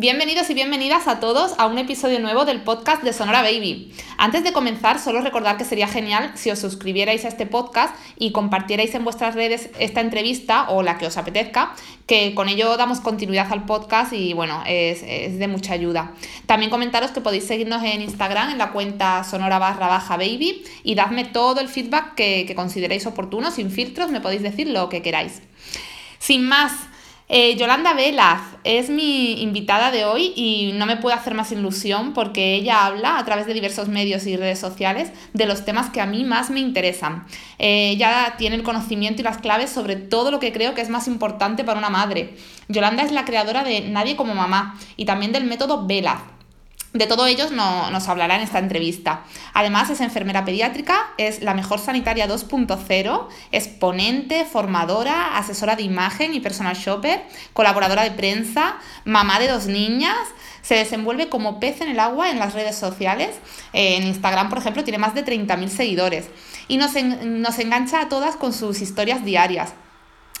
Bienvenidos y bienvenidas a todos a un episodio nuevo del podcast de Sonora Baby. Antes de comenzar, solo recordar que sería genial si os suscribierais a este podcast y compartierais en vuestras redes esta entrevista o la que os apetezca, que con ello damos continuidad al podcast y bueno, es, de mucha ayuda. También comentaros que podéis seguirnos en Instagram en la cuenta sonora barra baja baby y dadme todo el feedback que consideréis oportuno, sin filtros, me podéis decir lo que queráis. Sin más, eh, Yolanda Velaz es mi invitada de hoy y no me puede hacer más ilusión porque ella habla a través de diversos medios y redes sociales de los temas que a mí más me interesan. Eh, ella tiene el conocimiento y las claves sobre todo lo que creo que es más importante para una madre. Yolanda es la creadora de Nadie como mamá y también del método Velaz de todo ello no, nos hablará en esta entrevista. Además, es enfermera pediátrica, es la mejor sanitaria 2.0, es ponente, formadora, asesora de imagen y personal shopper, colaboradora de prensa, mamá de dos niñas, se desenvuelve como pez en el agua en las redes sociales. Eh, en Instagram, por ejemplo, tiene más de 30.000 seguidores y nos, nos engancha a todas con sus historias diarias.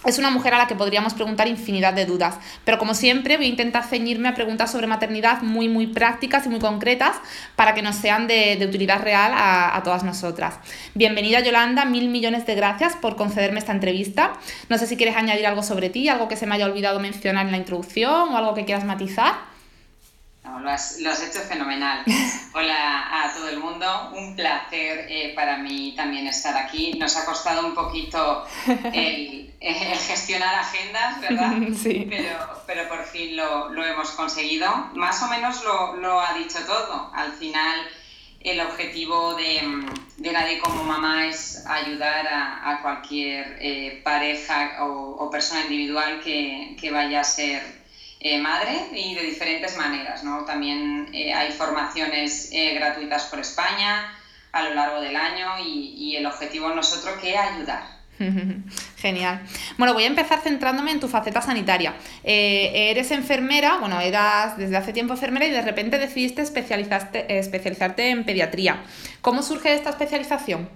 Es una mujer a la que podríamos preguntar infinidad de dudas, pero como siempre voy a intentar ceñirme a preguntas sobre maternidad muy, muy prácticas y muy concretas para que nos sean de, utilidad real a, a, todas nosotras. Bienvenida Yolanda, mil millones de gracias por concederme esta entrevista. No sé si quieres añadir algo sobre ti, algo que se me haya olvidado mencionar en la introducción o algo que quieras matizar lo, has, hecho fenomenal. Hola a todo el mundo, un placer eh, para mí también estar aquí. Nos ha costado un poquito el, gestionar agendas, ¿verdad? Sí. Pero, pero por fin lo, lo, hemos conseguido. Más o menos lo, lo, ha dicho todo. Al final el objetivo de, de Nadie como Mamá es ayudar a, a cualquier eh, pareja o, o, persona individual que, que vaya a ser eh, madre y de diferentes maneras. ¿no? También eh, hay formaciones eh, gratuitas por España a lo largo del año y, el objetivo nosotros que ayudar. Genial. Bueno, voy a empezar centrándome en tu faceta sanitaria. eres enfermera, bueno, eras desde hace tiempo enfermera y de repente decidiste especializarte, especializarte en pediatría. ¿Cómo surge esta especialización?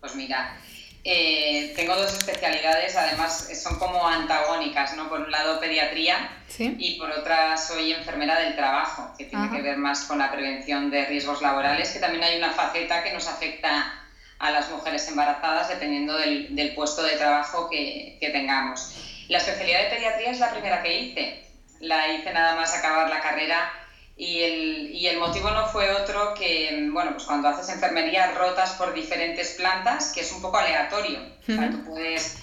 Pues mira, eh, tengo dos especialidades, además son como antagónicas, ¿no? Por un lado pediatría y por otra soy enfermera del trabajo, que tiene que ver más con la prevención de riesgos laborales, que también hay una faceta que nos afecta a las mujeres embarazadas dependiendo del, del puesto de trabajo que, que, tengamos. La especialidad de pediatría es la primera que hice. La hice nada más acabar la carrera y el, y el, motivo no fue otro que, bueno, pues cuando haces enfermería rotas por diferentes plantas, que es un poco aleatorio. o sea, tú puedes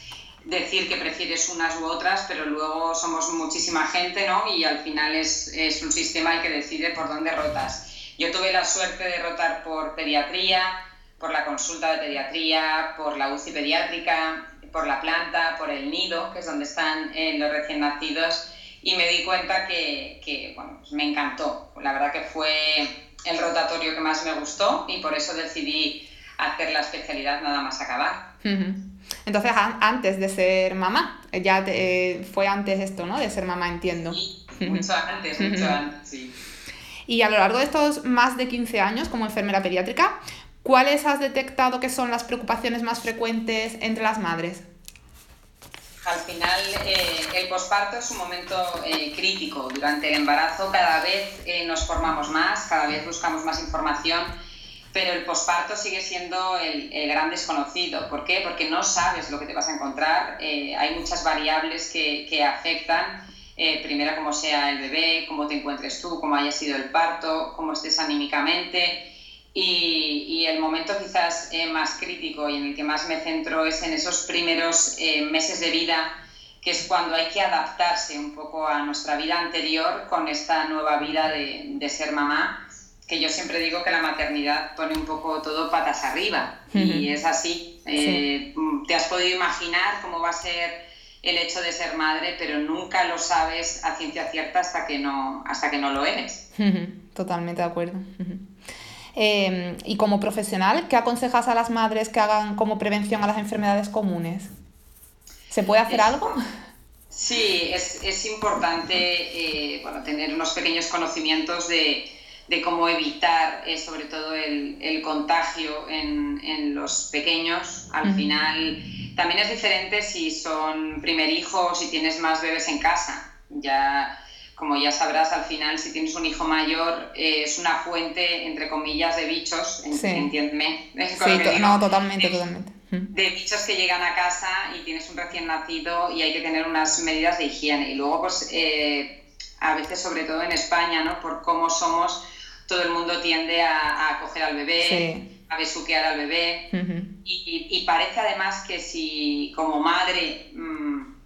decir que prefieres unas u otras, pero luego somos muchísima gente, ¿no? Y al final es, es un sistema el que decide por dónde rotas. Yo tuve la suerte de rotar por pediatría, por la consulta de pediatría, por la UCI pediátrica, por la planta, por el nido, que es donde están eh, los recién nacidos y me di cuenta que, que bueno, pues me encantó. La verdad que fue el rotatorio que más me gustó y por eso decidí hacer la especialidad nada más acabar. Entonces, antes de ser mamá, ya te, fue antes esto, ¿no? De ser mamá, entiendo. Sí, mucho antes, mucho antes, sí. Y a lo largo de estos más de 15 años como enfermera pediátrica, ¿cuáles has detectado que son las preocupaciones más frecuentes entre las madres? Al final eh, el posparto es un momento eh, crítico. Durante el embarazo cada vez eh, nos formamos más, cada vez buscamos más información, pero el posparto sigue siendo el, gran desconocido. ¿Por qué? Porque no sabes lo que te vas a encontrar. hay muchas variables que, que afectan. primero, cómo sea el bebé, cómo te encuentres tú, cómo haya sido el parto, cómo estés anímicamente. Y, el momento quizás eh, más crítico y en el que más me centro es en esos primeros eh, meses de vida, que es cuando hay que adaptarse un poco a nuestra vida anterior con esta nueva vida de, de ser mamá, que yo siempre digo que la maternidad pone un poco todo patas arriba y es así. Eh, te has podido imaginar cómo va a ser el hecho de ser madre, pero nunca lo sabes a ciencia cierta hasta que no, hasta que no lo eres. Totalmente de acuerdo. Em, y como profesional, ¿qué aconsejas a las madres que hagan como prevención a las enfermedades comunes? ¿Se puede hacer algo? Sí, es, es importante eh, bueno, tener unos pequeños conocimientos de, de cómo evitar eh, sobre todo el, el contagio en, en, los pequeños. Al final también es diferente si son primer hijo o si tienes más bebés en casa. Ya como ya sabrás, al final, si tienes un hijo mayor, eh, es una fuente, entre comillas, de bichos, sí. entiéndeme. Sí, no, totalmente, totalmente. De bichos que llegan a casa y tienes un recién nacido y hay que tener unas medidas de higiene. Y luego, pues, eh, a veces, sobre todo en España, ¿no? Por cómo somos, todo el mundo tiende a, coger al bebé, a besuquear al bebé. y, parece además que si como madre mm,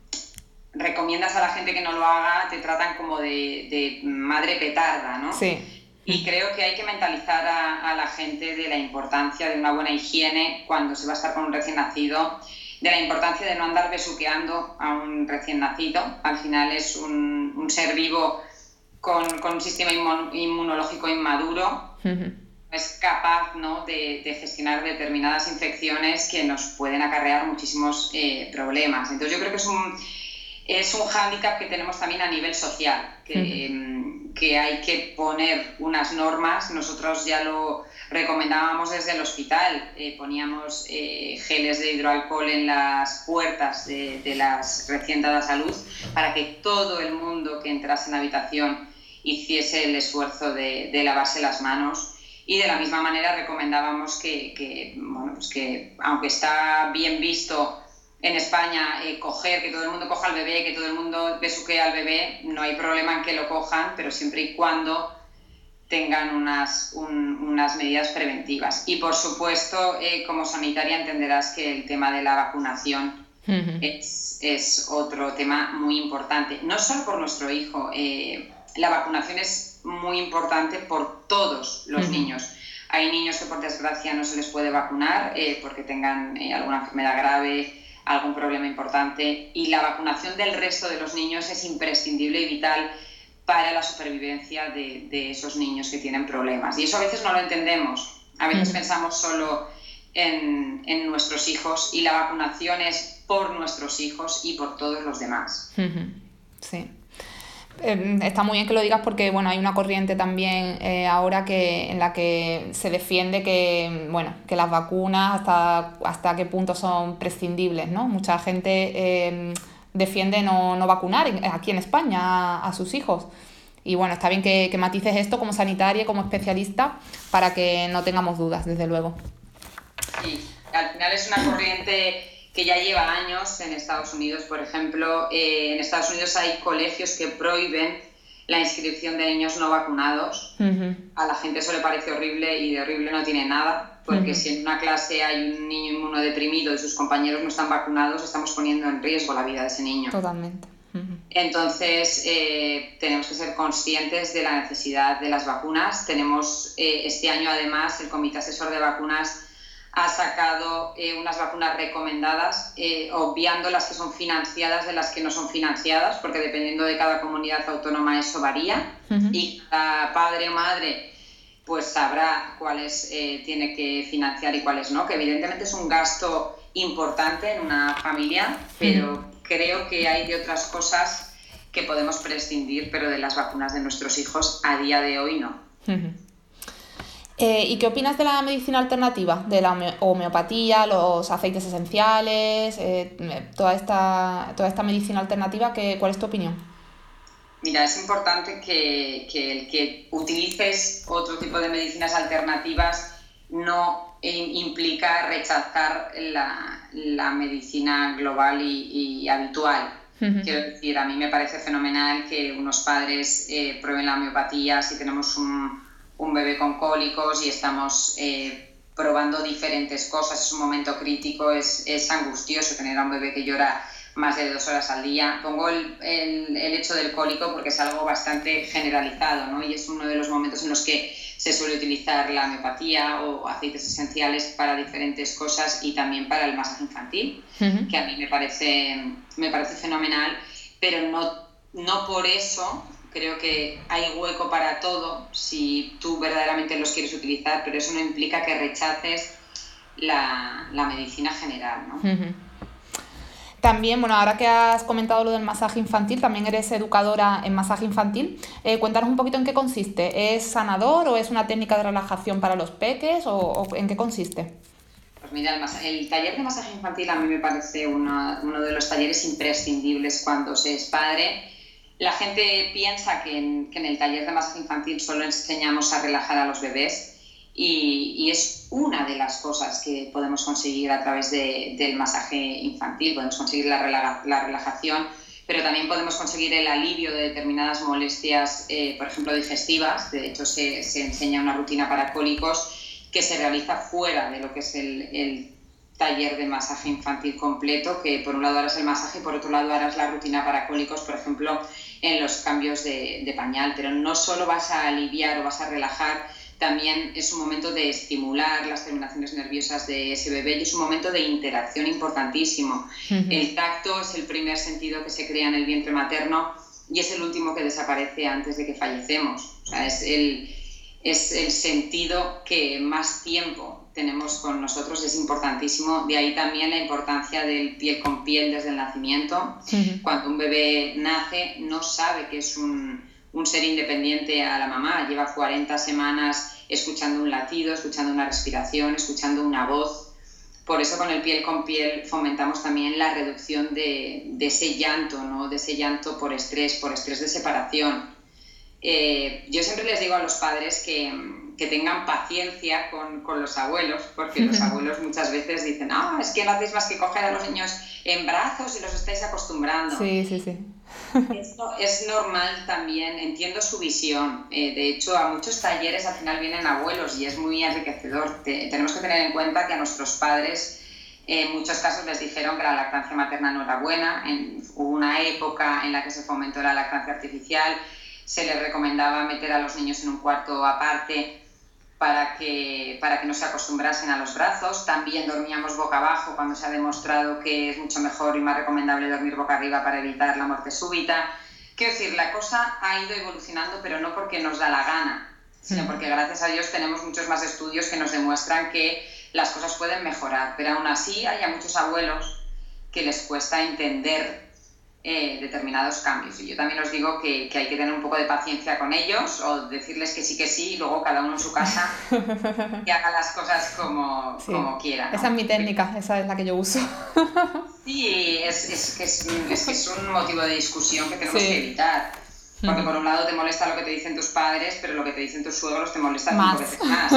recomiendas a la gente que no lo haga, te tratan como de, madre petarda, ¿no? Sí. Y creo que hay que mentalizar a, la gente de la importancia de una buena higiene cuando se va a estar con un recién nacido, de la importancia de no andar besuqueando a un recién nacido. Al final es un, ser vivo con, un sistema inmunológico inmaduro. Es capaz ¿no? de, gestionar determinadas infecciones que nos pueden acarrear muchísimos eh, problemas. Entonces yo creo que es un, es un hándicap que tenemos también a nivel social, que, que, hay que poner unas normas. Nosotros ya lo recomendábamos desde el hospital, eh, poníamos eh, geles de hidroalcohol en las puertas de, de, las recién dadas a luz para que todo el mundo que entrase en la habitación hiciese el esfuerzo de, de lavarse las manos. Y de la misma manera recomendábamos que, que, bueno, pues que aunque está bien visto en España eh, coger, que todo el mundo coja al bebé, que todo el mundo besuquee al bebé, no hay problema en que lo cojan, pero siempre y cuando tengan unas, unas medidas preventivas. Y por supuesto, eh, como sanitaria entenderás que el tema de la vacunación es, es, otro tema muy importante, no solo por nuestro hijo, eh, la vacunación es muy importante por todos los niños. Hay niños que por desgracia no se les puede vacunar porque tengan alguna enfermedad grave, algún problema importante y la vacunación del resto de los niños es imprescindible y vital para la supervivencia de, esos niños que tienen problemas. Y eso a veces no lo entendemos. A veces pensamos solo en, nuestros hijos y la vacunación es por nuestros hijos y por todos los demás. Sí. Em, está muy bien que lo digas porque bueno, hay una corriente también eh, ahora que, en la que se defiende que, bueno, que las vacunas hasta, hasta qué punto son prescindibles. ¿no? Mucha gente em, defiende no, no, vacunar aquí en España a, sus hijos. Y bueno, está bien que, que matices esto como sanitaria como especialista para que no tengamos dudas, desde luego. Sí, al final es una corriente que ya lleva años en Estados Unidos. Por ejemplo, eh, en Estados Unidos hay colegios que prohíben la inscripción de niños no vacunados. A la gente eso le parece horrible y de horrible no tiene nada, porque si en una clase hay un niño inmunodeprimido y sus compañeros no están vacunados, estamos poniendo en riesgo la vida de ese niño. Totalmente. Entonces, eh, tenemos que ser conscientes de la necesidad de las vacunas. Tenemos eh, este año, además, el Comité Asesor de Vacunas ha sacado eh, unas vacunas recomendadas, eh, obviando las que son financiadas de las que no son financiadas, porque dependiendo de cada comunidad autónoma eso varía, y cada padre o madre pues sabrá cuáles eh, tiene que financiar y cuáles no, que evidentemente es un gasto importante en una familia, pero creo que hay de otras cosas que podemos prescindir, pero de las vacunas de nuestros hijos a día de hoy no. Eh, ¿Y qué opinas de la medicina alternativa? De la homeopatía, los aceites esenciales, eh, toda, esta, toda esta medicina alternativa, ¿qué, ¿cuál es tu opinión? Mira, es importante que, que, el que utilices otro tipo de medicinas alternativas no implica rechazar la, la medicina global y, habitual. Quiero decir, a mí me parece fenomenal que unos padres eh, prueben la homeopatía si tenemos un, un bebé con cólicos y estamos eh, probando diferentes cosas. Es un momento crítico, es, es, angustioso tener a un bebé que llora más de dos horas al día. Pongo el, el, el, hecho del cólico porque es algo bastante generalizado ¿no? y es uno de los momentos en los que se suele utilizar la homeopatía o aceites esenciales para diferentes cosas y también para el masaje infantil, que a mí me parece, me parece fenomenal, pero no, no por eso creo que hay hueco para todo si tú verdaderamente los quieres utilizar, pero eso no implica que rechaces la, medicina general. ¿no? También, bueno, ahora que has comentado lo del masaje infantil, también eres educadora en masaje infantil. Eh, cuéntanos un poquito en qué consiste. ¿Es sanador o es una técnica de relajación para los peques o, en qué consiste? Pues mira, el, taller de masaje infantil a mí me parece uno de los talleres imprescindibles cuando se es padre la gente piensa que en, el taller de masaje infantil solo enseñamos a relajar a los bebés y, es una de las cosas que podemos conseguir a través de, del masaje infantil. Podemos conseguir la, la, relajación, pero también podemos conseguir el alivio de determinadas molestias, eh, por ejemplo, digestivas. De hecho, se, se, enseña una rutina para cólicos que se realiza fuera de lo que es el, el taller de masaje infantil completo, que por un lado harás el masaje y por otro lado harás la rutina para cólicos, por ejemplo, en los cambios de, de, pañal. Pero no solo vas a aliviar o vas a relajar, también es un momento de estimular las terminaciones nerviosas de ese bebé y es un momento de interacción importantísimo. Uh -huh. El tacto es el primer sentido que se crea en el vientre materno y es el último que desaparece antes de que fallecemos. O sea, es el, es el sentido que más tiempo tenemos con nosotros es importantísimo. De ahí también la importancia del piel con piel desde el nacimiento. Uh -huh. Cuando un bebé nace, no sabe que es un, un, ser independiente a la mamá. Lleva 40 semanas escuchando un latido, escuchando una respiración, escuchando una voz. Por eso con el piel con piel fomentamos también la reducción de, de ese llanto, ¿no? de ese llanto por estrés, por estrés de separación. Eh, yo siempre les digo a los padres que que tengan paciencia con, con, los abuelos, porque los abuelos muchas veces dicen, ah, es que no hacéis más que coger a los niños en brazos y los estáis acostumbrando. Sí, sí, sí. Esto es normal también, entiendo su visión. Eh, de hecho, a muchos talleres al final vienen abuelos y es muy enriquecedor. Te, tenemos que tener en cuenta que a nuestros padres en muchos casos les dijeron que la lactancia materna no era buena. En, hubo una época en la que se fomentó la lactancia artificial, se les recomendaba meter a los niños en un cuarto aparte para que, para que no se acostumbrasen a los brazos. También dormíamos boca abajo cuando se ha demostrado que es mucho mejor y más recomendable dormir boca arriba para evitar la muerte súbita. Quiero decir, la cosa ha ido evolucionando, pero no porque nos da la gana, sino porque gracias a Dios tenemos muchos más estudios que nos demuestran que las cosas pueden mejorar. Pero aún así hay a muchos abuelos que les cuesta entender eh, determinados cambios. Y yo también os digo que, que, hay que tener un poco de paciencia con ellos o decirles que sí, que sí, y luego cada uno en su casa que haga las cosas como, sí. como quiera. ¿no? Esa es mi técnica, esa es la que yo uso. sí, es, es, que es, es, que es un motivo de discusión que tenemos sí. que evitar. Porque por un lado te molesta lo que te dicen tus padres, pero lo que te dicen tus suegros te molesta más. cinco veces más.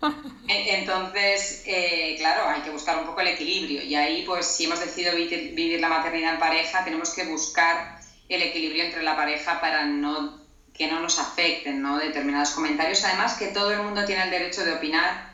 Entonces, eh, claro, hay que buscar un poco el equilibrio. Y ahí, pues, si hemos decidido vivir la maternidad en pareja, tenemos que buscar el equilibrio entre la pareja para no, que no nos afecten ¿no? determinados comentarios. Además, que todo el mundo tiene el derecho de opinar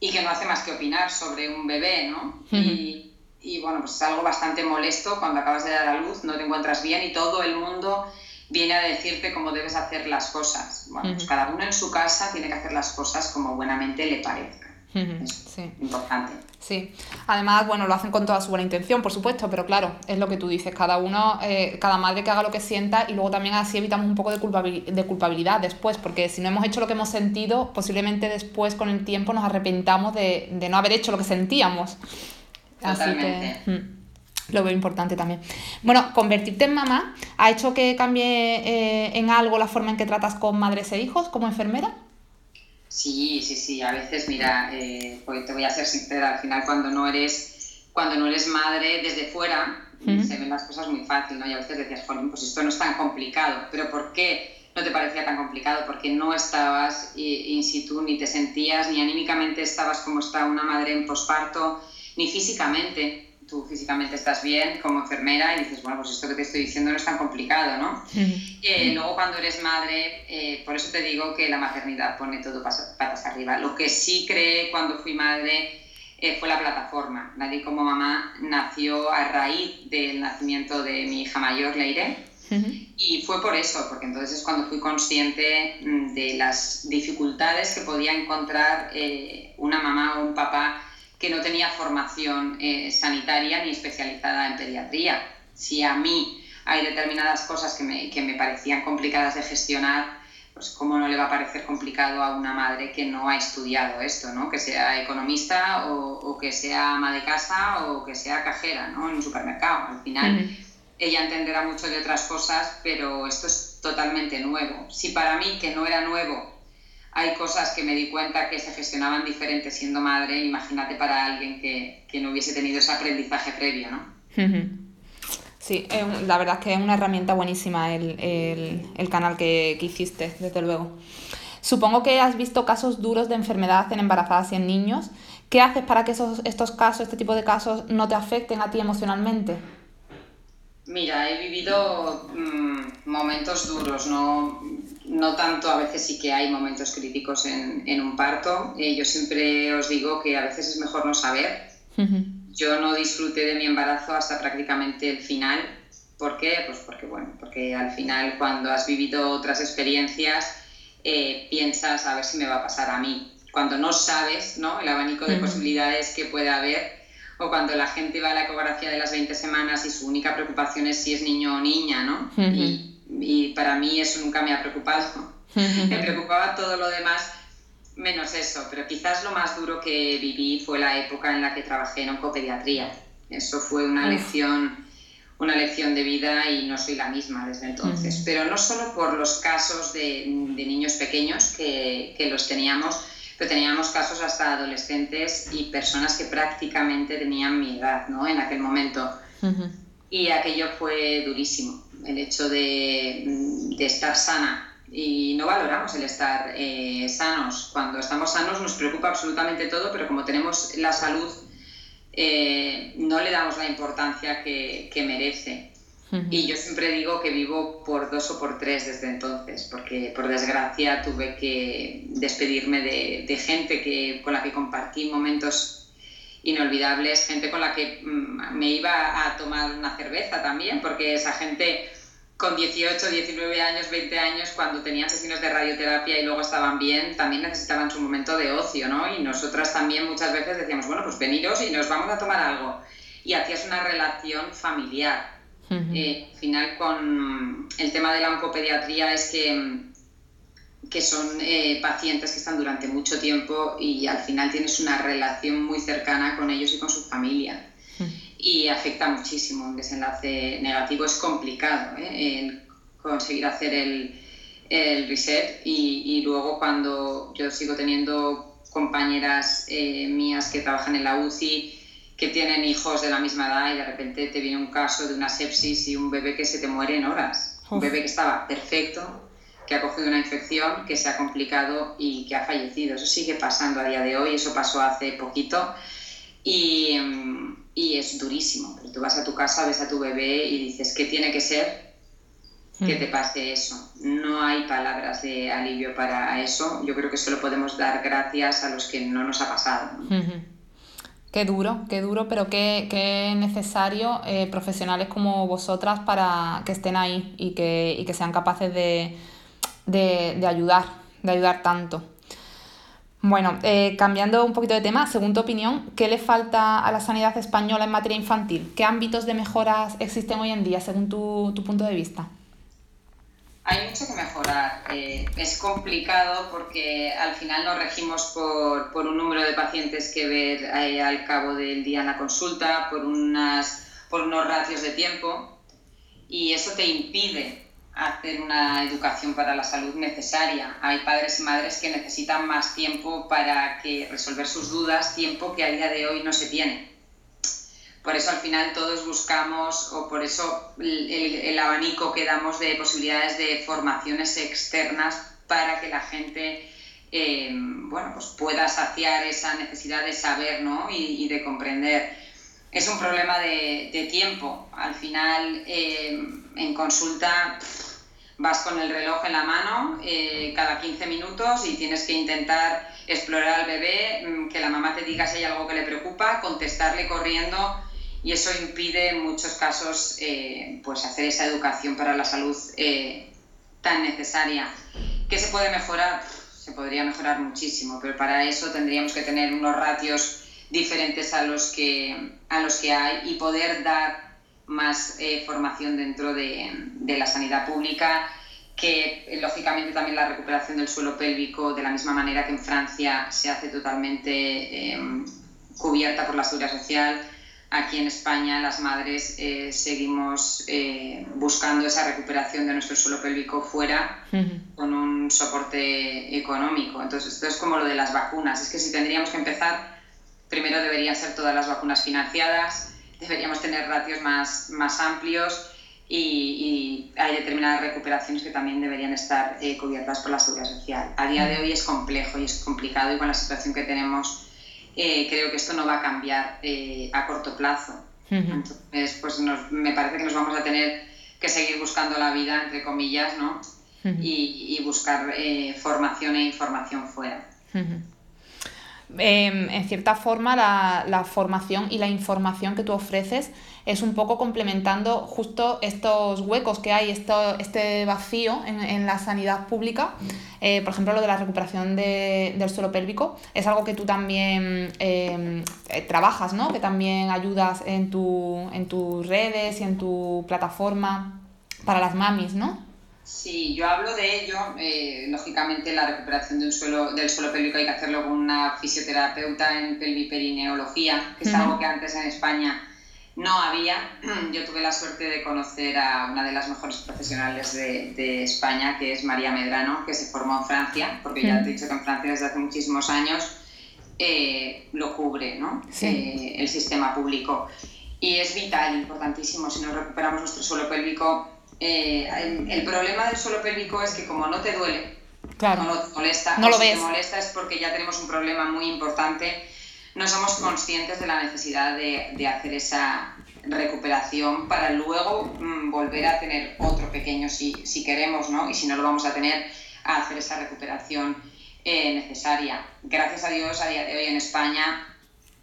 y que no hace más que opinar sobre un bebé, ¿no? Uh -huh. y, y bueno, pues es algo bastante molesto cuando acabas de dar a luz, no te encuentras bien y todo el mundo viene a decirte cómo debes hacer las cosas. Bueno, uh -huh. pues cada uno en su casa tiene que hacer las cosas como buenamente le parezca. Uh -huh. Es sí. importante. Sí, además, bueno, lo hacen con toda su buena intención, por supuesto, pero claro, es lo que tú dices, cada uno, eh, cada madre que haga lo que sienta y luego también así evitamos un poco de, culpabil de culpabilidad después, porque si no hemos hecho lo que hemos sentido, posiblemente después con el tiempo nos arrepentamos de, de no haber hecho lo que sentíamos. Totalmente. Así que, mm lo veo importante también. Bueno, convertirte en mamá ha hecho que cambie eh, en algo la forma en que tratas con madres e hijos como enfermera. Sí, sí, sí. A veces, mira, eh, pues te voy a ser sincera, al final cuando no eres, cuando no eres madre desde fuera, uh -huh. se ven las cosas muy fácil, ¿no? Y a veces decías, pues esto no es tan complicado. Pero ¿por qué no te parecía tan complicado? Porque no estabas in situ, ni te sentías, ni anímicamente estabas como está una madre en posparto, ni físicamente tú físicamente estás bien como enfermera y dices, bueno, pues esto que te estoy diciendo no es tan complicado, ¿no? Eh, luego cuando eres madre, eh, por eso te digo que la maternidad pone todo patas arriba. Lo que sí creé cuando fui madre eh, fue la plataforma. Nadie como mamá nació a raíz del nacimiento de mi hija mayor, Leire. Uh -huh. Y fue por eso, porque entonces es cuando fui consciente mm, de las dificultades que podía encontrar una mamá o un papá que no tenía formación eh, sanitaria ni especializada en pediatría. Si a mí hay determinadas cosas que me, que me parecían complicadas de gestionar, pues cómo no le va a parecer complicado a una madre que no ha estudiado esto, ¿no? Que sea economista o, o que sea ama de casa o que sea cajera, ¿no? En un supermercado. Al final, uh -huh. ella entenderá mucho de otras cosas, pero esto es totalmente nuevo. Si para mí, que no era nuevo, hay cosas que me di cuenta que se gestionaban diferente siendo madre, imagínate para alguien que, que no hubiese tenido ese aprendizaje previo, ¿no? Sí, la verdad es que es una herramienta buenísima el, canal que, que, hiciste, desde luego. Supongo que has visto casos duros de enfermedad en embarazadas y en niños. ¿Qué haces para que esos, estos casos, este tipo de casos, no te afecten a ti emocionalmente? Mira, he vivido mm, momentos duros, no, no tanto, a veces sí que hay momentos críticos en, en un parto. Eh, yo siempre os digo que a veces es mejor no saber. Yo no disfruté de mi embarazo hasta prácticamente el final. ¿Por qué? Pues porque, bueno, porque al final cuando has vivido otras experiencias eh, piensas a ver si me va a pasar a mí. Cuando no sabes ¿no? el abanico de posibilidades que puede haber, o cuando la gente va a la ecografía de las 20 semanas y su única preocupación es si es niño o niña, ¿no? y, para mí eso nunca me ha preocupado. me preocupaba todo lo demás menos eso, pero quizás lo más duro que viví fue la época en la que trabajé en oncopediatría. Eso fue una lección una lección de vida y no soy la misma desde entonces. Pero no solo por los casos de, de niños pequeños que, que, los teníamos, pero teníamos casos hasta adolescentes y personas que prácticamente tenían mi edad ¿no? en aquel momento. Y aquello fue durísimo, el hecho de, de, estar sana. Y no valoramos el estar eh, sanos. Cuando estamos sanos nos preocupa absolutamente todo, pero como tenemos la salud eh, no le damos la importancia que, merece. Y yo siempre digo que vivo por dos o por tres desde entonces, porque por desgracia tuve que despedirme de, gente que, con la que compartí momentos inolvidables, gente con la que mm, me iba a tomar una cerveza también, porque esa gente con 18, 19 años, 20 años, cuando tenían sesiones de radioterapia y luego estaban bien, también necesitaban su momento de ocio, ¿no? Y nosotras también muchas veces decíamos, bueno, pues veniros y nos vamos a tomar algo. Y hacías una relación familiar. Eh, al final, con el tema de la oncopediatría es que, que son eh, pacientes que están durante mucho tiempo y al final tienes una relación muy cercana con ellos y con su familia y afecta muchísimo. Un desenlace negativo es complicado ¿eh? conseguir hacer el, el reset y, y, luego cuando yo sigo teniendo compañeras eh, mías que trabajan en la UCI que tienen hijos de la misma edad y de repente te viene un caso de una sepsis y un bebé que se te muere en horas. Un bebé que estaba perfecto, que ha cogido una infección, que se ha complicado y que ha fallecido. Eso sigue pasando a día de hoy, eso pasó hace poquito. Y, y es durísimo. Pero tú vas a tu casa, ves a tu bebé y dices, ¿qué tiene que ser que te mm. pase eso? No hay palabras de alivio para eso. Yo creo que solo podemos dar gracias a los que no nos ha pasado. Qué duro, qué duro, pero qué, qué necesario eh, profesionales como vosotras para que estén ahí y que, y que sean capaces de, de, de ayudar, de ayudar tanto. Bueno, eh, cambiando un poquito de tema, según tu opinión, ¿qué le falta a la sanidad española en materia infantil? ¿Qué ámbitos de mejoras existen hoy en día, según tu, punto de vista? Hay mucho que mejorar. Eh, es complicado porque al final nos regimos por, un número de pacientes que ver eh, al cabo del día en la consulta, por, unas, por unos ratios de tiempo, y eso te impide hacer una educación para la salud necesaria. Hay padres y madres que necesitan más tiempo para que resolver sus dudas, tiempo que a día de hoy no se tiene. Por eso al final todos buscamos, o por eso el, abanico que damos de posibilidades de formaciones externas para que la gente eh, bueno, pues pueda saciar esa necesidad de saber ¿no? y, de comprender. Es un problema de, tiempo. Al final, eh, en consulta, vas con el reloj en la mano eh, cada 15 minutos y tienes que intentar explorar al bebé, mm, que la mamá te diga si hay algo que le preocupa, contestarle corriendo y eso impide en muchos casos eh, pues hacer esa educación para la salud eh, tan necesaria. ¿Qué se puede mejorar? Se podría mejorar muchísimo, pero para eso tendríamos que tener unos ratios diferentes a los que, a los que hay y poder dar más eh, formación dentro de, de, la sanidad pública, que eh, lógicamente también la recuperación del suelo pélvico, de la misma manera que en Francia se hace totalmente em, cubierta por la seguridad social. Aquí en España las madres eh, seguimos buscando esa recuperación de nuestro suelo pélvico fuera con un soporte económico. Entonces esto es como lo de las vacunas. Es que si tendríamos que empezar, primero deberían ser todas las vacunas financiadas, deberíamos tener ratios más, más amplios y, hay determinadas recuperaciones que también deberían estar eh, cubiertas por la seguridad social. A día de hoy es complejo y es complicado y con la situación que tenemos eh, creo que esto no va a cambiar eh, a corto plazo. Entonces, pues me parece que nos vamos a tener que seguir buscando la vida, entre comillas, ¿no? y, buscar formación e información fuera. Em, en cierta forma, la, formación y la información que tú ofreces es un poco complementando justo estos huecos que hay, esto, este vacío en, la sanidad pública. Eh, por ejemplo, lo de la recuperación del suelo pélvico es algo que tú también em, eh, trabajas, ¿no? que también ayudas en, tu, en tus redes y en tu plataforma para las mamis, ¿no? Sí, yo hablo de ello. Eh, lógicamente, la recuperación del suelo, del suelo pélvico hay que hacerlo con una fisioterapeuta en pelviperineología, que es algo que antes en España no había. Yo tuve la suerte de conocer a una de las mejores profesionales de, España, que es María Medrano, que se formó en Francia, porque ya te he dicho que en Francia desde hace muchísimos años eh, lo cubre ¿no? Eh, el sistema público. Y es vital, importantísimo, si no recuperamos nuestro suelo pélvico eh, el, problema del suelo pélvico es que como no te duele, no te molesta, no lo si te molesta es porque ya tenemos un problema muy importante, no somos conscientes de la necesidad de, hacer esa recuperación para luego mm, volver a tener otro pequeño si, si, queremos, ¿no? Y si no lo vamos a tener, a hacer esa recuperación eh, necesaria. Gracias a Dios, a día de hoy en España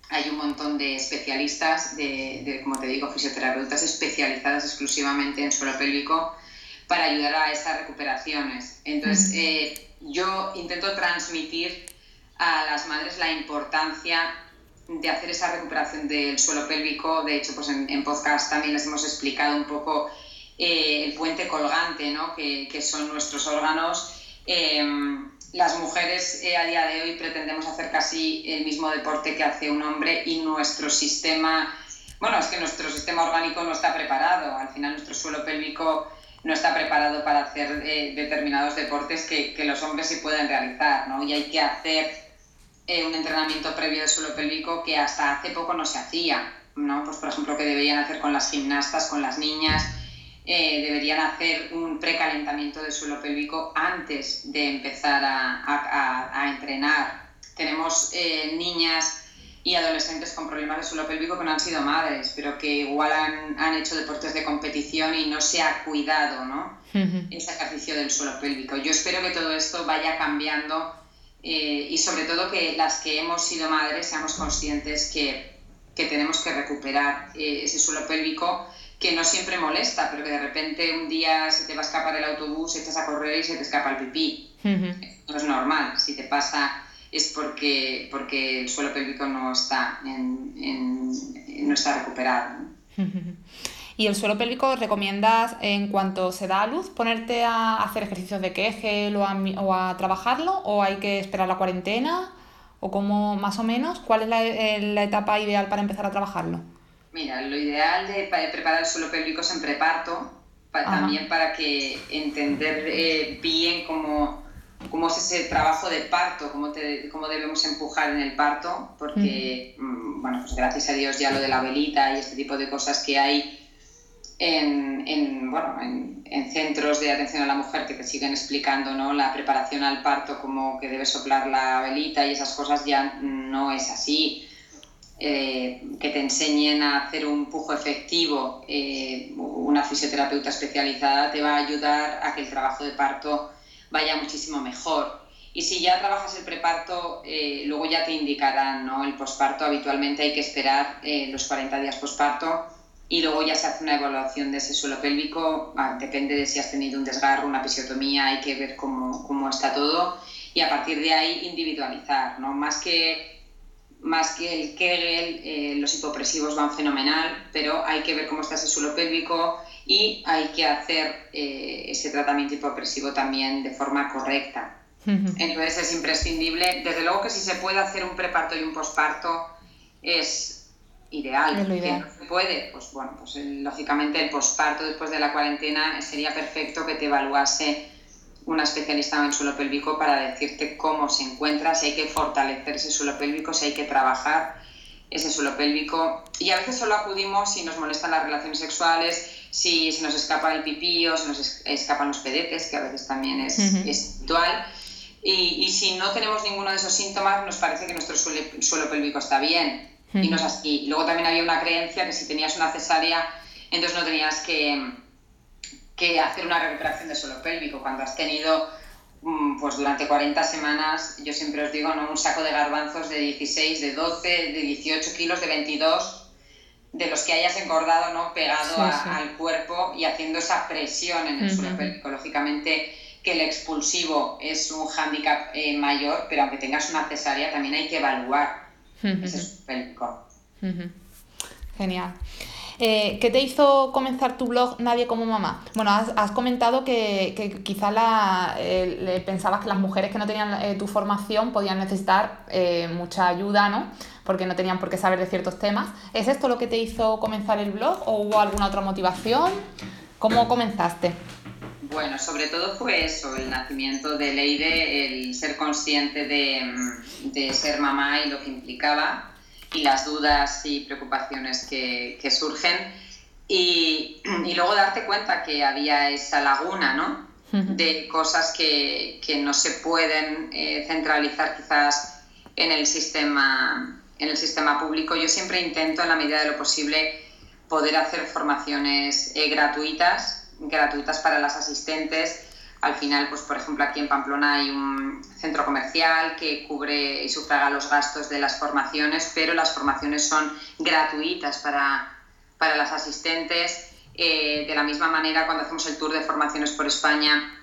hay un montón de especialistas, de, como te digo, fisioterapeutas especializadas exclusivamente en suelo pélvico para ayudar a esas recuperaciones. Entonces, eh, yo intento transmitir a las madres la importancia de hacer esa recuperación del suelo pélvico. De hecho, pues en, podcast también les hemos explicado un poco eh, el puente colgante, ¿no? que, que son nuestros órganos. Eh, las mujeres eh, a día de hoy pretendemos hacer casi el mismo deporte que hace un hombre y nuestro sistema, bueno, es que nuestro sistema orgánico no está preparado, al final nuestro suelo pélvico no está preparado para hacer eh, determinados deportes que, los hombres sí pueden realizar, ¿no? Y hay que hacer eh, un entrenamiento previo de suelo pélvico que hasta hace poco no se hacía, ¿no? Pues por ejemplo que deberían hacer con las gimnastas, con las niñas, eh, deberían hacer un precalentamiento del suelo pélvico antes de empezar a, entrenar. Tenemos eh, niñas y adolescentes con problemas de suelo pélvico que no han sido madres, pero que igual han, hecho deportes de competición y no se ha cuidado ¿no? ese ejercicio del suelo pélvico. Yo espero que todo esto vaya cambiando eh, y sobre todo que las que hemos sido madres seamos conscientes que, que tenemos que recuperar ese suelo pélvico que no siempre molesta, pero que de repente un día se te va a escapar el autobús, echas a correr y se te escapa el pipí. No es normal. Si te pasa es porque, porque el suelo pélvico no está, en, no está recuperado. ¿Y el suelo pélvico recomiendas en cuanto se da a luz ponerte a hacer ejercicios de Kegel o a, o a trabajarlo o hay que esperar la cuarentena? ¿O cómo más o menos? ¿Cuál es la, la etapa ideal para empezar a trabajarlo? Mira, lo ideal de, preparar el suelo pélvico es en preparto, también para que entender eh, bien cómo, cómo, es ese trabajo de parto, cómo, cómo debemos empujar en el parto, porque, mm, bueno, pues gracias a Dios ya lo de la velita y este tipo de cosas que hay en, bueno, en, en, centros de atención a la mujer que te siguen explicando ¿no? la preparación al parto, como que debes soplar la velita y esas cosas ya no es así eh, que te enseñen a hacer un pujo efectivo, eh, una fisioterapeuta especializada te va a ayudar a que el trabajo de parto vaya muchísimo mejor. Y si ya trabajas el preparto, eh, luego ya te indicarán ¿no? el posparto. Habitualmente hay que esperar los 40 días posparto y luego ya se hace una evaluación de ese suelo pélvico. Ah, depende de si has tenido un desgarro, una episiotomía, hay que ver cómo, cómo está todo y a partir de ahí individualizar. ¿no? Más que más que el Kegel, eh, los hipopresivos van fenomenal, pero hay que ver cómo está ese suelo pélvico y hay que hacer eh, ese tratamiento hipopresivo también de forma correcta. Entonces es imprescindible, desde luego que si se puede hacer un preparto y un posparto es ideal. Es ideal. no se puede, pues bueno, pues lógicamente el posparto después de la cuarentena sería perfecto que te evaluase una especialista en suelo pélvico para decirte cómo se encuentra, si hay que fortalecer ese suelo pélvico, si hay que trabajar ese suelo pélvico. Y a veces solo acudimos si nos molestan las relaciones sexuales, si se nos escapa el pipí o se nos escapan los pedetes, que a veces también es, habitual. Y, y, si no tenemos ninguno de esos síntomas, nos parece que nuestro suelo, pélvico está bien. Y no es así. Luego también había una creencia que si tenías una cesárea, entonces no tenías que, que hacer una recuperación de suelo pélvico. Cuando has tenido Mm, pues durante 40 semanas, yo siempre os digo, ¿no? un saco de garbanzos de 16, de 12, de 18 kilos, de 22, de los que hayas engordado, ¿no? pegado al cuerpo y haciendo esa presión en el suelo pélvico. Lógicamente que el expulsivo es un hándicap eh, mayor, pero aunque tengas una cesárea también hay que evaluar ese suelo pélvico. Genial. Eh, ¿Qué te hizo comenzar tu blog Nadie como mamá? Bueno, has, comentado que, que quizá la, pensabas que las mujeres que no tenían eh, tu formación podían necesitar eh, mucha ayuda, ¿no? Porque no tenían por qué saber de ciertos temas. ¿Es esto lo que te hizo comenzar el blog o hubo alguna otra motivación? ¿Cómo comenzaste? Bueno, sobre todo fue eso, el nacimiento de Leide, el ser consciente de, de ser mamá y lo que implicaba y las dudas y preocupaciones que, que surgen. Y, y, luego darte cuenta que había esa laguna, ¿no? De cosas que, que no se pueden eh, centralizar quizás en el, sistema, en el sistema público. Yo siempre intento, en la medida de lo posible, poder hacer formaciones eh, gratuitas, gratuitas para las asistentes, al final, pues por ejemplo, aquí en Pamplona hay un centro comercial que cubre y sufraga los gastos de las formaciones, pero las formaciones son gratuitas para, para las asistentes. Eh, de la misma manera, cuando hacemos el tour de formaciones por España,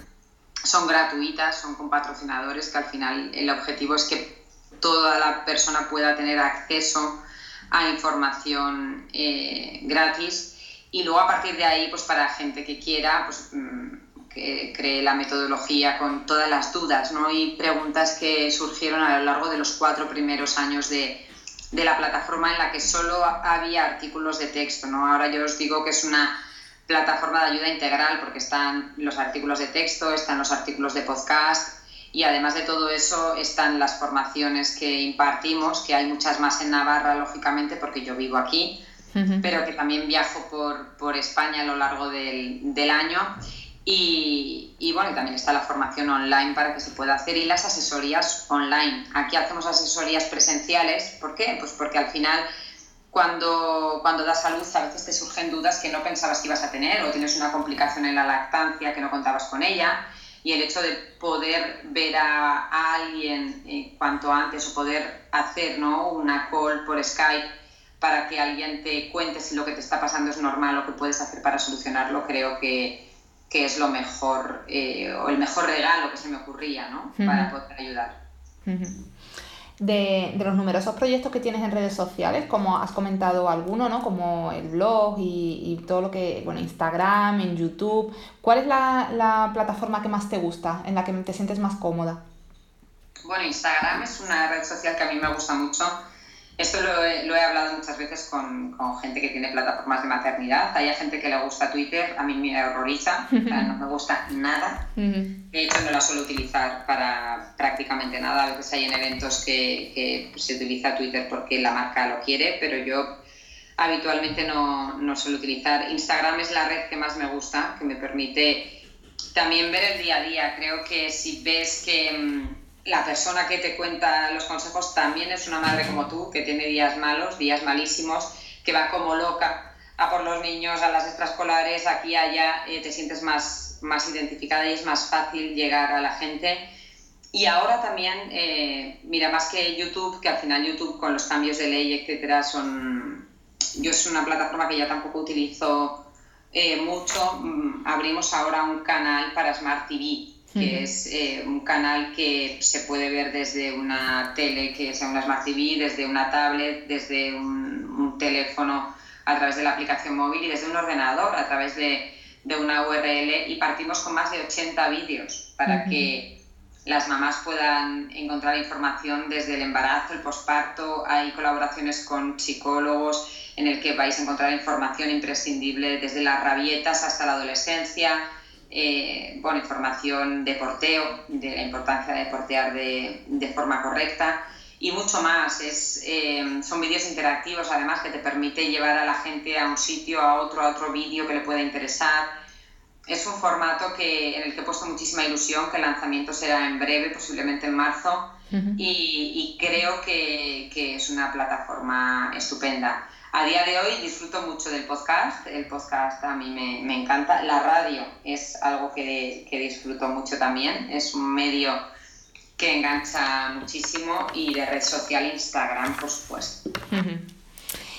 son gratuitas, son con patrocinadores, que al final el objetivo es que toda la persona pueda tener acceso a información eh, gratis. Y luego a partir de ahí, pues para gente que quiera, pues mm, que cree la metodología con todas las dudas ¿no? y preguntas que surgieron a lo largo de los cuatro primeros años de, de la plataforma en la que solo había artículos de texto. ¿no? Ahora yo os digo que es una plataforma de ayuda integral porque están los artículos de texto, están los artículos de podcast y además de todo eso están las formaciones que impartimos, que hay muchas más en Navarra, lógicamente, porque yo vivo aquí, pero que también viajo por, por España a lo largo del, del año y, y, bueno, también está la formación online para que se pueda hacer y las asesorías online. Aquí hacemos asesorías presenciales. ¿Por qué? Pues porque al final cuando, cuando das a luz a veces te surgen dudas que no pensabas que ibas a tener o tienes una complicación en la lactancia que no contabas con ella y el hecho de poder ver a, alguien eh, cuanto antes o poder hacer ¿no? una call por Skype para que alguien te cuente si lo que te está pasando es normal o qué puedes hacer para solucionarlo, creo que, que es lo mejor eh, o el mejor regalo que se me ocurría ¿no? para poder ayudar. de, de, los numerosos proyectos que tienes en redes sociales, como has comentado alguno, ¿no? como el blog y, y todo lo que, bueno, Instagram, en YouTube, ¿cuál es la, la plataforma que más te gusta, en la que te sientes más cómoda? Bueno, Instagram es una red social que a mí me gusta mucho esto lo he, lo he, hablado muchas veces con, con, gente que tiene plataformas de maternidad. Hay gente que le gusta Twitter, a mí me horroriza, no me gusta nada. De hecho, no la suelo utilizar para prácticamente nada. A veces hay en eventos que, que se utiliza Twitter porque la marca lo quiere, pero yo habitualmente no, no suelo utilizar. Instagram es la red que más me gusta, que me permite también ver el día a día. Creo que si ves que mm, la persona que te cuenta los consejos también es una madre como tú, que tiene días malos, días malísimos, que va como loca a por los niños, a las extraescolares, aquí, allá, eh, te sientes más, más identificada y es más fácil llegar a la gente. Y ahora también, eh, mira, más que YouTube, que al final YouTube con los cambios de ley, etcétera, son. Yo es una plataforma que ya tampoco utilizo eh, mucho. Mm, abrimos ahora un canal para Smart TV que es eh, un canal que se puede ver desde una tele que sea una Smart TV, desde una tablet, desde un, teléfono a través de la aplicación móvil y desde un ordenador a través de, de una URL y partimos con más de 80 vídeos para que las mamás puedan encontrar información desde el embarazo, el posparto, hay colaboraciones con psicólogos en el que vais a encontrar información imprescindible desde las rabietas hasta la adolescencia, eh, bueno, información de porteo, de la importancia de portear de, de, forma correcta y mucho más. Es, eh, son vídeos interactivos además que te permite llevar a la gente a un sitio, a otro, a otro vídeo que le pueda interesar. Es un formato que, en el que he puesto muchísima ilusión, que el lanzamiento será en breve, posiblemente en marzo, y, creo que, que, es una plataforma estupenda. A día de hoy disfruto mucho del podcast, el podcast a mí me, encanta, la radio es algo que, que disfruto mucho también, es un medio que engancha muchísimo y de red social Instagram, por supuesto.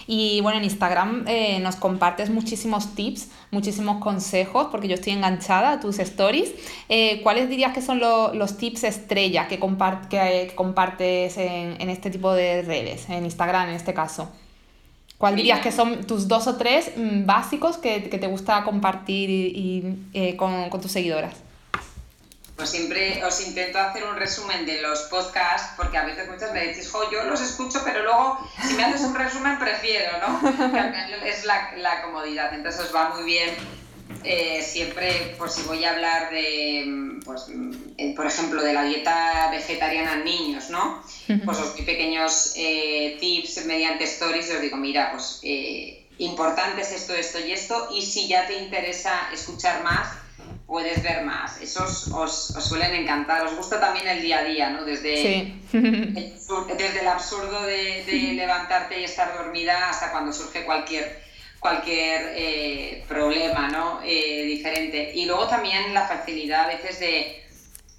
Y bueno, en Instagram eh, nos compartes muchísimos tips, muchísimos consejos, porque yo estoy enganchada a tus stories. Eh, ¿Cuáles dirías que son los tips estrella que, que compartes en, en, este tipo de redes, en Instagram en este caso? ¿Cuál dirías que son tus dos o tres mm, básicos que, que te gusta compartir y, eh, con, con tus seguidoras? Pues siempre os intento hacer un resumen de los podcasts, porque a veces muchas me decís, jo, yo los escucho, pero luego si me haces un resumen prefiero, ¿no? es la, la, comodidad, entonces os va muy bien. Eh, siempre, pues si voy a hablar de, pues, eh, por ejemplo, de la dieta vegetariana en niños, ¿no? Pues os doy pequeños eh, tips mediante stories y os digo, mira, pues importante es esto, esto y esto, y si ya te interesa escuchar más, puedes ver más. Esos os, suelen encantar. Os gusta también el día a día, ¿no? Desde, el, desde el absurdo de, levantarte y estar dormida hasta cuando surge cualquier, cualquier eh, problema, ¿no? Eh, diferente. Y luego también la facilidad a veces de,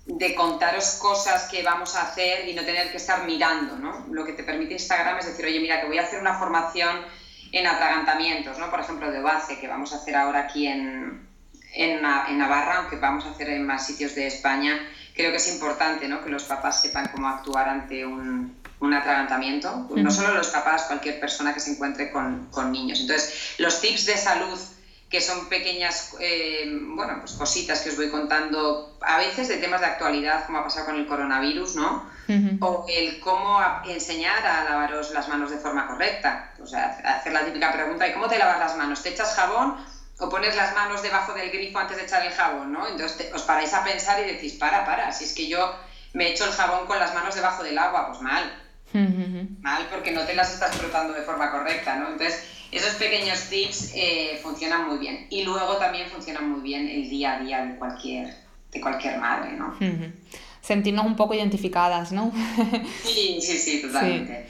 de contaros cosas que vamos a hacer y no tener que estar mirando, ¿no? Lo que te permite Instagram es decir, oye, mira, que voy a hacer una formación en atragantamientos, ¿no? Por ejemplo, de base, que vamos a hacer ahora aquí en, en, Navarra, aunque vamos a hacer en más sitios de España, creo que es importante ¿no? que los papás sepan cómo actuar ante un, un atragantamiento. No solo los papás, cualquier persona que se encuentre con, con niños. Entonces, los tips de salud que son pequeñas eh, bueno, pues cositas que os voy contando, a veces de temas de actualidad, como ha pasado con el coronavirus, ¿no? O el cómo enseñar a lavaros las manos de forma correcta. O sea, hacer la típica pregunta, ¿y cómo te lavas las manos? ¿Te echas jabón o pones las manos debajo del grifo antes de echar el jabón, ¿no? Entonces os paráis a pensar y decís, para, para, si es que yo me echo el jabón con las manos debajo del agua, pues mal. Mal porque no te las estás frotando de forma correcta, ¿no? Entonces, esos pequeños tips eh, funcionan muy bien. Y luego también funcionan muy bien el día a día de cualquier, de cualquier madre, ¿no? Sentirnos un poco identificadas, ¿no? sí, sí, sí, totalmente.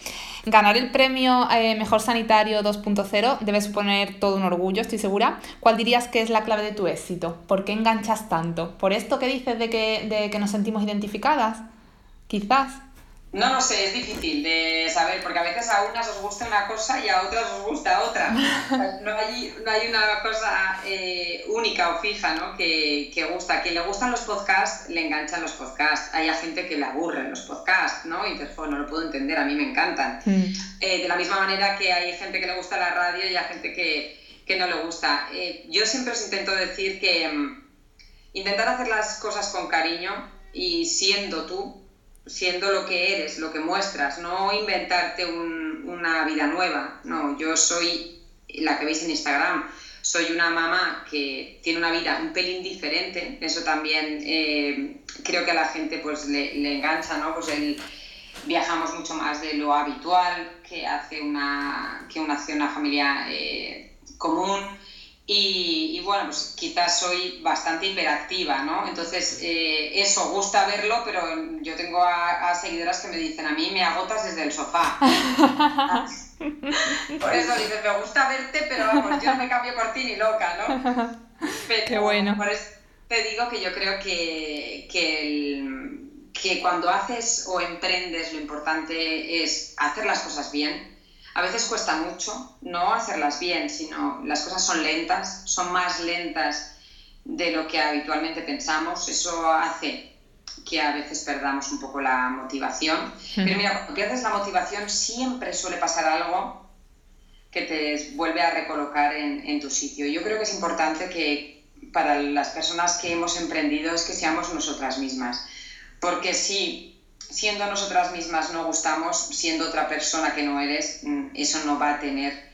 Ganar el premio eh, Mejor Sanitario 2.0 debe suponer todo un orgullo, estoy segura. ¿Cuál dirías que es la clave de tu éxito? ¿Por qué enganchas tanto? ¿Por esto que dices de que, de que nos sentimos identificadas? Quizás. No lo sé, es difícil de saber, porque a veces a unas os gusta una cosa y a otras os gusta otra. No hay, no hay una cosa eh, única o fija ¿no? que, que, gusta. A quien le gustan los podcasts, le enganchan los podcasts. Hay gente que le aburren los podcasts, ¿no? Y pues, no lo puedo entender, a mí me encantan. Mm. Eh, de la misma manera que hay gente que le gusta la radio y hay gente que, que no le gusta. Eh, yo siempre os intento decir que mm, intentar hacer las cosas con cariño y siendo tú, siendo lo que eres, lo que muestras, no inventarte una vida nueva. No, yo soy la que veis en Instagram, soy una mamá que tiene una vida un pelín diferente, eso también eh, creo que a la gente pues le, engancha, ¿no? Pues el, viajamos mucho más de lo habitual que hace una, que una, una familia eh, común y, bueno, pues quizás soy bastante hiperactiva, ¿no? Entonces, eh, eso, gusta verlo, pero yo tengo a, seguidoras que me dicen, a mí me agotas desde el sofá. por eso dices, me gusta verte, pero vamos, yo no me cambio por ti ni loca, ¿no? Qué bueno. Por eso te digo que yo creo que, que, que cuando haces o emprendes, lo importante es hacer las cosas bien, a veces cuesta mucho no hacerlas bien, sino las cosas son lentas, son más lentas de lo que habitualmente pensamos. Eso hace que a veces perdamos un poco la motivación. Pero mira, cuando pierdes la motivación siempre suele pasar algo que te vuelve a recolocar en, en tu sitio. Yo creo que es importante que para las personas que hemos emprendido es que seamos nosotras mismas. Porque si siendo nosotras mismas no gustamos, siendo otra persona que no eres, mm, eso no va a tener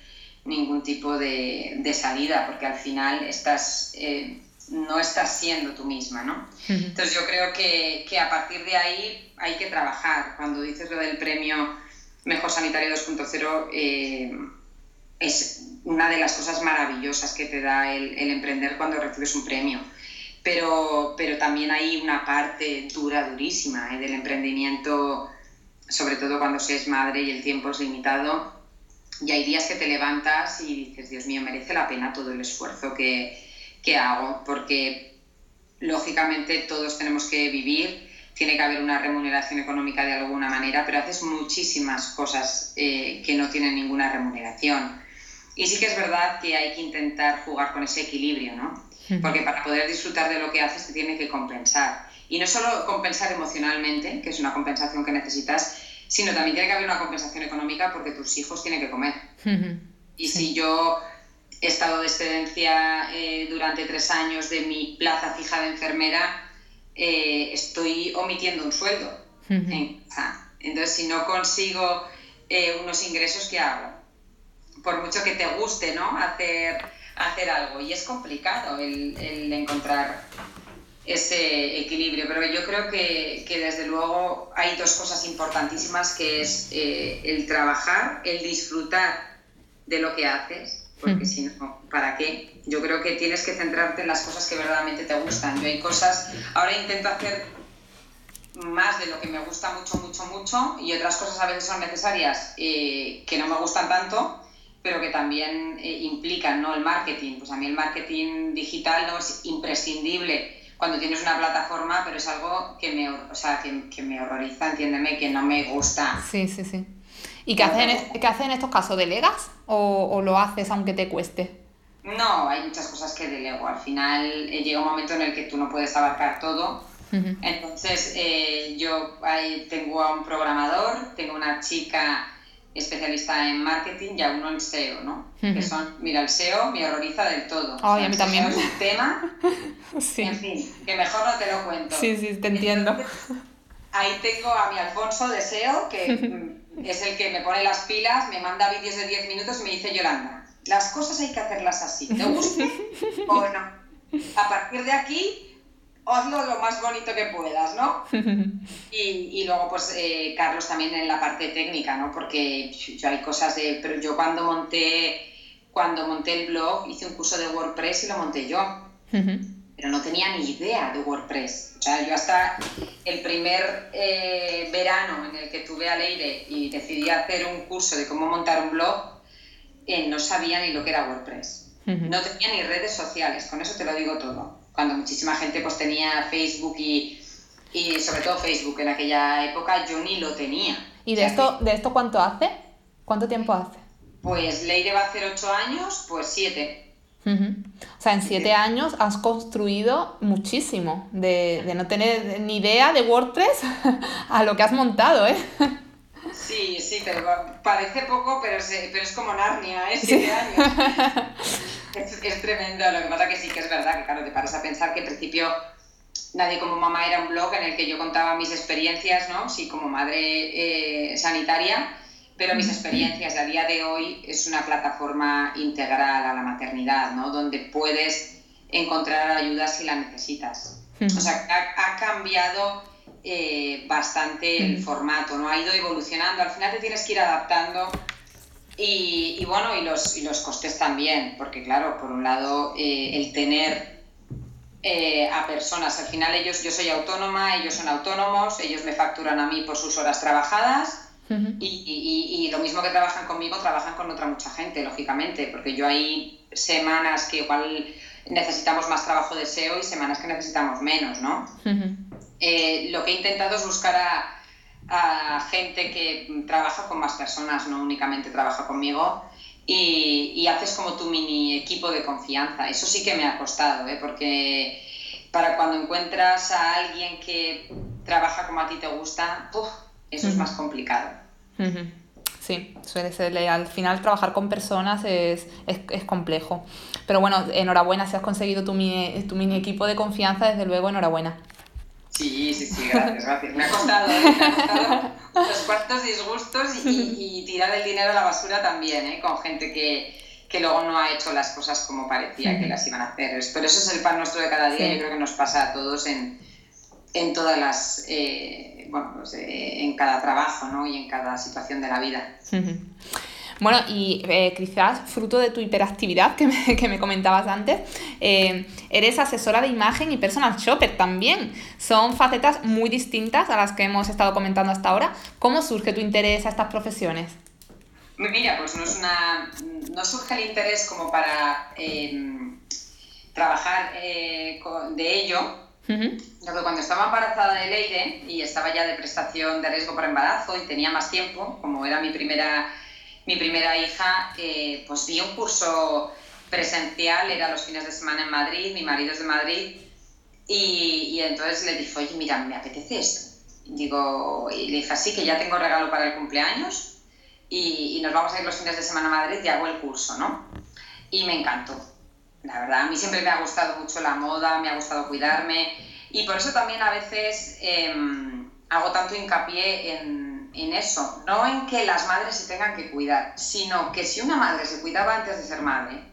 ningún tipo de, salida, porque al final estás eh, no estás siendo tú misma, ¿no? Entonces yo creo que, que, a partir de ahí hay que trabajar. Cuando dices lo del premio Mejor Sanitario 2.0, eh, es una de las cosas maravillosas que te da el, el emprender cuando recibes un premio. Pero, pero, también hay una parte dura, durísima ¿eh? del emprendimiento, sobre todo cuando se es madre y el tiempo es limitado. Y hay días que te levantas y dices, Dios mío, merece la pena todo el esfuerzo que, que hago, porque lógicamente todos tenemos que vivir, tiene que haber una remuneración económica de alguna manera, pero haces muchísimas cosas eh, que no tienen ninguna remuneración. Y sí que es verdad que hay que intentar jugar con ese equilibrio, ¿no? Porque para poder disfrutar de lo que haces te tiene que compensar. Y no solo compensar emocionalmente, que es una compensación que necesitas, sino también tiene que haber una compensación económica porque tus hijos tienen que comer. Y si yo he estado de excedencia eh, durante tres años de mi plaza fija de enfermera, eh, estoy omitiendo un sueldo. Entonces, si no consigo eh, unos ingresos, ¿qué hago? Por mucho que te guste, ¿no? Hacer, hacer algo. Y es complicado el, el encontrar ese equilibrio, pero yo creo que, que, desde luego hay dos cosas importantísimas, que es el trabajar, el disfrutar de lo que haces porque si no, ¿para qué? Yo creo que tienes que centrarte en las cosas que verdaderamente te gustan. Yo hay cosas, ahora intento hacer más de lo que me gusta mucho, mucho, mucho, y otras cosas a veces son necesarias eh, que no me gustan tanto, pero que también eh, implican ¿no? el marketing. Pues a mí el marketing digital no es imprescindible cuando tienes una plataforma, pero es algo que me, o sea, que, que me horroriza, entiéndeme, que no me gusta. Sí, sí, sí. ¿Y qué haces en, qué haces en estos casos? ¿Delegas o, o lo haces aunque te cueste? No, hay muchas cosas que delego. Al final eh, llega un momento en el que tú no puedes abarcar todo. Entonces, eh, yo ahí tengo a un programador, tengo una chica especialista en marketing y a uno en SEO, ¿no? Que son, mira, el SEO me horroriza del todo. Ay, a mí también. Es un tema, sí. en fin, que mejor no te lo cuento. Sí, sí, te entiendo. ahí tengo a mi Alfonso de SEO, que es el que me pone las pilas, me manda vídeos de 10 minutos y me dice, Yolanda, las cosas hay que hacerlas así, ¿te gusta o no? A partir de aquí, hazlo lo más bonito que puedas, ¿no? Y, y luego, pues, eh, Carlos también en la parte técnica, ¿no? Porque yo hay cosas de... Pero yo cuando monté, cuando monté el blog, hice un curso de WordPress y lo monté yo pero no tenía ni idea de WordPress. O sea, yo hasta el primer eh, verano en el que tuve a Leire y decidí hacer un curso de cómo montar un blog, eh, no sabía ni lo que era WordPress. No tenía ni redes sociales, con eso te lo digo todo. Cuando muchísima gente pues tenía Facebook y, y sobre todo Facebook en aquella época, yo ni lo tenía. ¿Y de, esto, de esto cuánto hace? ¿Cuánto tiempo hace? Pues Leire va a hacer ocho años, pues siete. O sea, en siete años has construido muchísimo, de, de, no tener ni idea de WordPress a lo que has montado, ¿eh? Sí, sí, pero parece poco, pero, pero es como Narnia, ¿eh? Siete años. Es, es, tremendo, lo que pasa que sí que es verdad, que claro, te paras a pensar que al principio Nadie como mamá era un blog en el que yo contaba mis experiencias, ¿no? Sí, como madre eh, sanitaria, pero mis experiencias a día de hoy es una plataforma integral a la maternidad, ¿no? Donde puedes encontrar ayuda si la necesitas. O sea, ha, cambiado eh, bastante el formato, ¿no? Ha ido evolucionando. Al final te tienes que ir adaptando y, y bueno, y los, y los costes también, porque claro, por un lado, eh, el tener eh, a personas, al final ellos, yo soy autónoma, ellos son autónomos, ellos me facturan a mí por sus horas trabajadas y, y, lo mismo que trabajan conmigo, trabajan con otra mucha gente, lógicamente, porque yo hay semanas que igual necesitamos más trabajo de SEO y semanas que necesitamos menos, ¿no? Eh, lo que he intentado es buscar a, gente que trabaja con más personas, no únicamente trabaja conmigo, y, y, haces como tu mini equipo de confianza. Eso sí que me ha costado, ¿eh? porque para cuando encuentras a alguien que trabaja como a ti te gusta, eso es más complicado. Sí, suele ser. Al final trabajar con personas es, es, complejo. Pero bueno, enhorabuena si has conseguido tu mini, tu mini equipo de confianza, desde luego, enhorabuena. Sí, sí, sí, gracias, gracias. Me ha costado, ¿eh? me ha costado unos cuantos disgustos y, y, tirar el dinero a la basura también, ¿eh? con gente que, que luego no ha hecho las cosas como parecía que las iban a hacer. Pero eso es el pan nuestro de cada día, y yo creo que nos pasa a todos en, en todas las, eh, bueno, pues, eh, en cada trabajo ¿no? y en cada situación de la vida. Bueno, y eh, quizás fruto de tu hiperactividad que me, que me comentabas antes, eres asesora de imagen y personal shopper también. Son facetas muy distintas a las que hemos estado comentando hasta ahora. ¿Cómo surge tu interés a estas profesiones? Mira, pues no, es una, no surge el interés como para em, trabajar eh, de ello, cuando estaba embarazada de Leire y estaba ya de prestación de riesgo por embarazo y tenía más tiempo, como era mi primera, mi primera hija, eh, pues di un curso presencial, era los fines de semana en Madrid, mi marido es de Madrid, y, y entonces le dije, oye, mira, me apetece esto. Digo, y le dije, así que ya tengo regalo para el cumpleaños, y, nos vamos a ir los fines de semana a Madrid y hago el curso, ¿no? Y me encantó. La verdad, a mí siempre me ha gustado mucho la moda, me ha gustado cuidarme y por eso también a veces em, hago tanto hincapié en, en, eso, no en que las madres se tengan que cuidar, sino que si una madre se cuidaba antes de ser madre,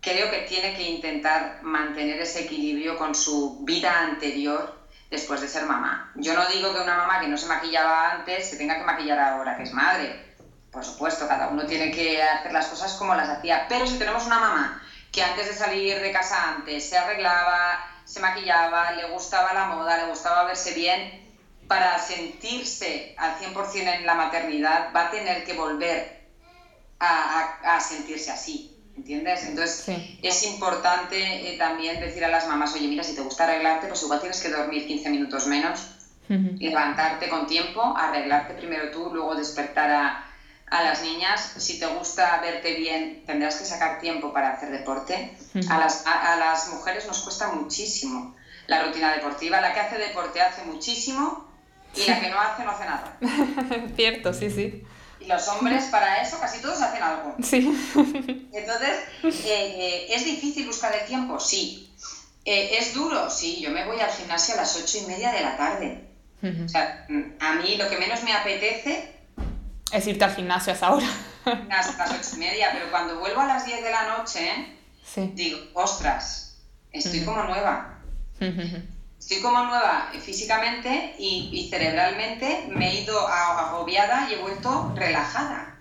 creo que tiene que intentar mantener ese equilibrio con su vida anterior después de ser mamá. Yo no digo que una mamá que no se maquillaba antes se tenga que maquillar ahora que es madre. Por supuesto, cada uno tiene que hacer las cosas como las hacía. Pero si tenemos una mamá que antes de salir de casa antes se arreglaba, se maquillaba, le gustaba la moda, le gustaba verse bien, para sentirse al 100% en la maternidad va a tener que volver a sentirse así. ¿entiendes? Entonces es importante eh, también decir a las mamás, oye, mira, si te gusta arreglarte, pues igual tienes que dormir 15 minutos menos, levantarte con tiempo, arreglarte primero tú, luego despertar a, a, las niñas. Si te gusta verte bien, tendrás que sacar tiempo para hacer deporte. a, las, a, las mujeres nos cuesta muchísimo la rutina deportiva. La que hace deporte hace muchísimo y la que no hace no hace nada. Cierto, sí, sí. Y los hombres para eso casi todos hacen algo. Sí. Entonces, eh, eh, ¿es difícil buscar el tiempo? Sí. Eh, ¿Es duro? Sí, yo me voy al gimnasio a las ocho y media de la tarde. O sea, a mí lo que menos me apetece... Es irte al gimnasio a esa hora. Hasta las ocho y media, pero cuando vuelvo a las diez de la noche, digo, ostras, estoy como nueva estoy como nueva físicamente y, cerebralmente me he ido agobiada y he vuelto relajada.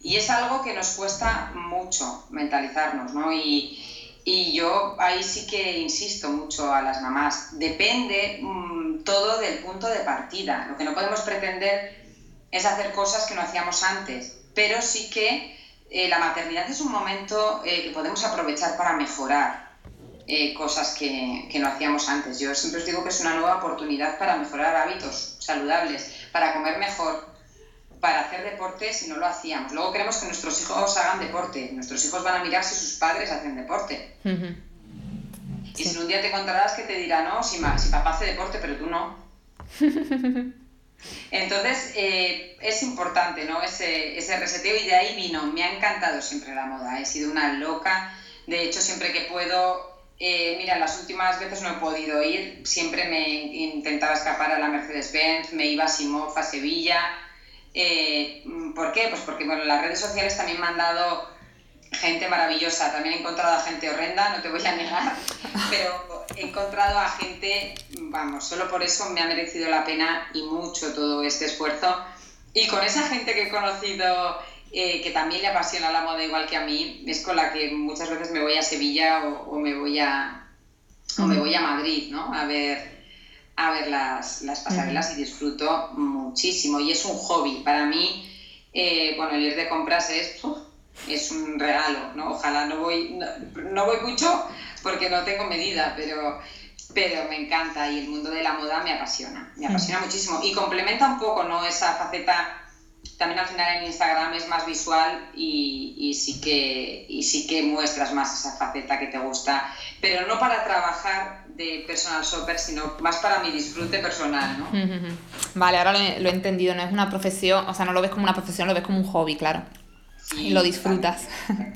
Y es algo que nos cuesta mucho mentalizarnos, ¿no? Y, yo ahí sí que insisto mucho a las mamás. Depende mm, todo del punto de partida. Lo que no podemos pretender es hacer cosas que no hacíamos antes, pero sí que eh, la maternidad es un momento eh, que podemos aprovechar para mejorar, eh, cosas que, que, no hacíamos antes. Yo siempre os digo que es una nueva oportunidad para mejorar hábitos saludables, para comer mejor, para hacer deporte si no lo hacíamos. Luego queremos que nuestros hijos hagan deporte. Nuestros hijos van a mirar si sus padres hacen deporte. Y si un día te encontrarás que te dirá, no, si, si papá hace deporte, pero tú no. Entonces, eh, es importante, ¿no? Ese, ese reseteo y de ahí vino. Me ha encantado siempre la moda. He sido una loca. De hecho, siempre que puedo eh, mira, las últimas veces no he podido ir, siempre me intentaba escapar a la Mercedes-Benz, me iba a Simov, a Sevilla. Eh, ¿Por qué? Pues porque bueno, las redes sociales también me han dado gente maravillosa, también he encontrado a gente horrenda, no te voy a negar, pero he encontrado a gente, vamos, solo por eso me ha merecido la pena y mucho todo este esfuerzo. Y con esa gente que he conocido eh, que también le apasiona la moda igual que a mí, es con la que muchas veces me voy a Sevilla o, me, voy a, o me voy a Madrid, ¿no? A ver, a ver las, las pasarelas y disfruto muchísimo. Y es un hobby. Para mí, eh, bueno, el ir de compras es, es un regalo, ¿no? Ojalá no voy, no, voy mucho porque no tengo medida, pero, pero me encanta y el mundo de la moda me apasiona, me apasiona muchísimo. Y complementa un poco, ¿no? Esa faceta también al final en Instagram es más visual y, sí que, y sí que muestras más esa faceta que te gusta, pero no para trabajar de personal shopper, sino más para mi disfrute personal, ¿no? Vale, ahora lo he, entendido, no es una profesión, o sea, no lo ves como una profesión, lo ves como un hobby, claro. y lo disfrutas.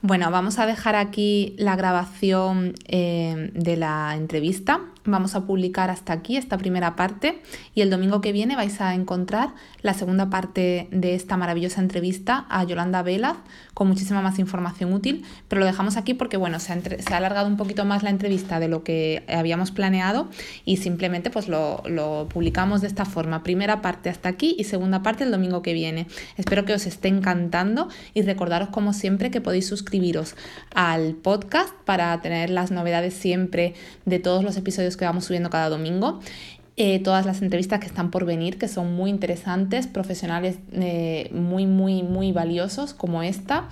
Bueno, vamos a dejar aquí la grabación eh, de la entrevista Vamos a publicar hasta aquí esta primera parte y el domingo que viene vais a encontrar la segunda parte de esta maravillosa entrevista a Yolanda Velaz con muchísima más información útil, pero lo dejamos aquí porque bueno, se ha, alargado un poquito más la entrevista de lo que habíamos planeado y simplemente pues lo, lo publicamos de esta forma. Primera parte hasta aquí y segunda parte el domingo que viene. Espero que os esté encantando y recordaros como siempre que podéis suscribiros al podcast para tener las novedades siempre de todos los episodios que vamos subiendo cada domingo. Eh, todas las entrevistas que están por venir, que son muy interesantes, profesionales eh, muy, muy, muy valiosos como esta.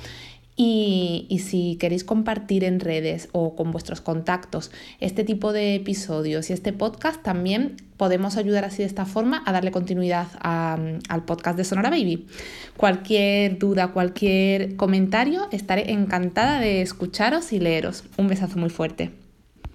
Y, y, si queréis compartir en redes o con vuestros contactos este tipo de episodios y este podcast, también podemos ayudar así de esta forma a darle continuidad al podcast de Sonora Baby. Cualquier duda, cualquier comentario, estaré encantada de escucharos y leeros. Un besazo muy fuerte.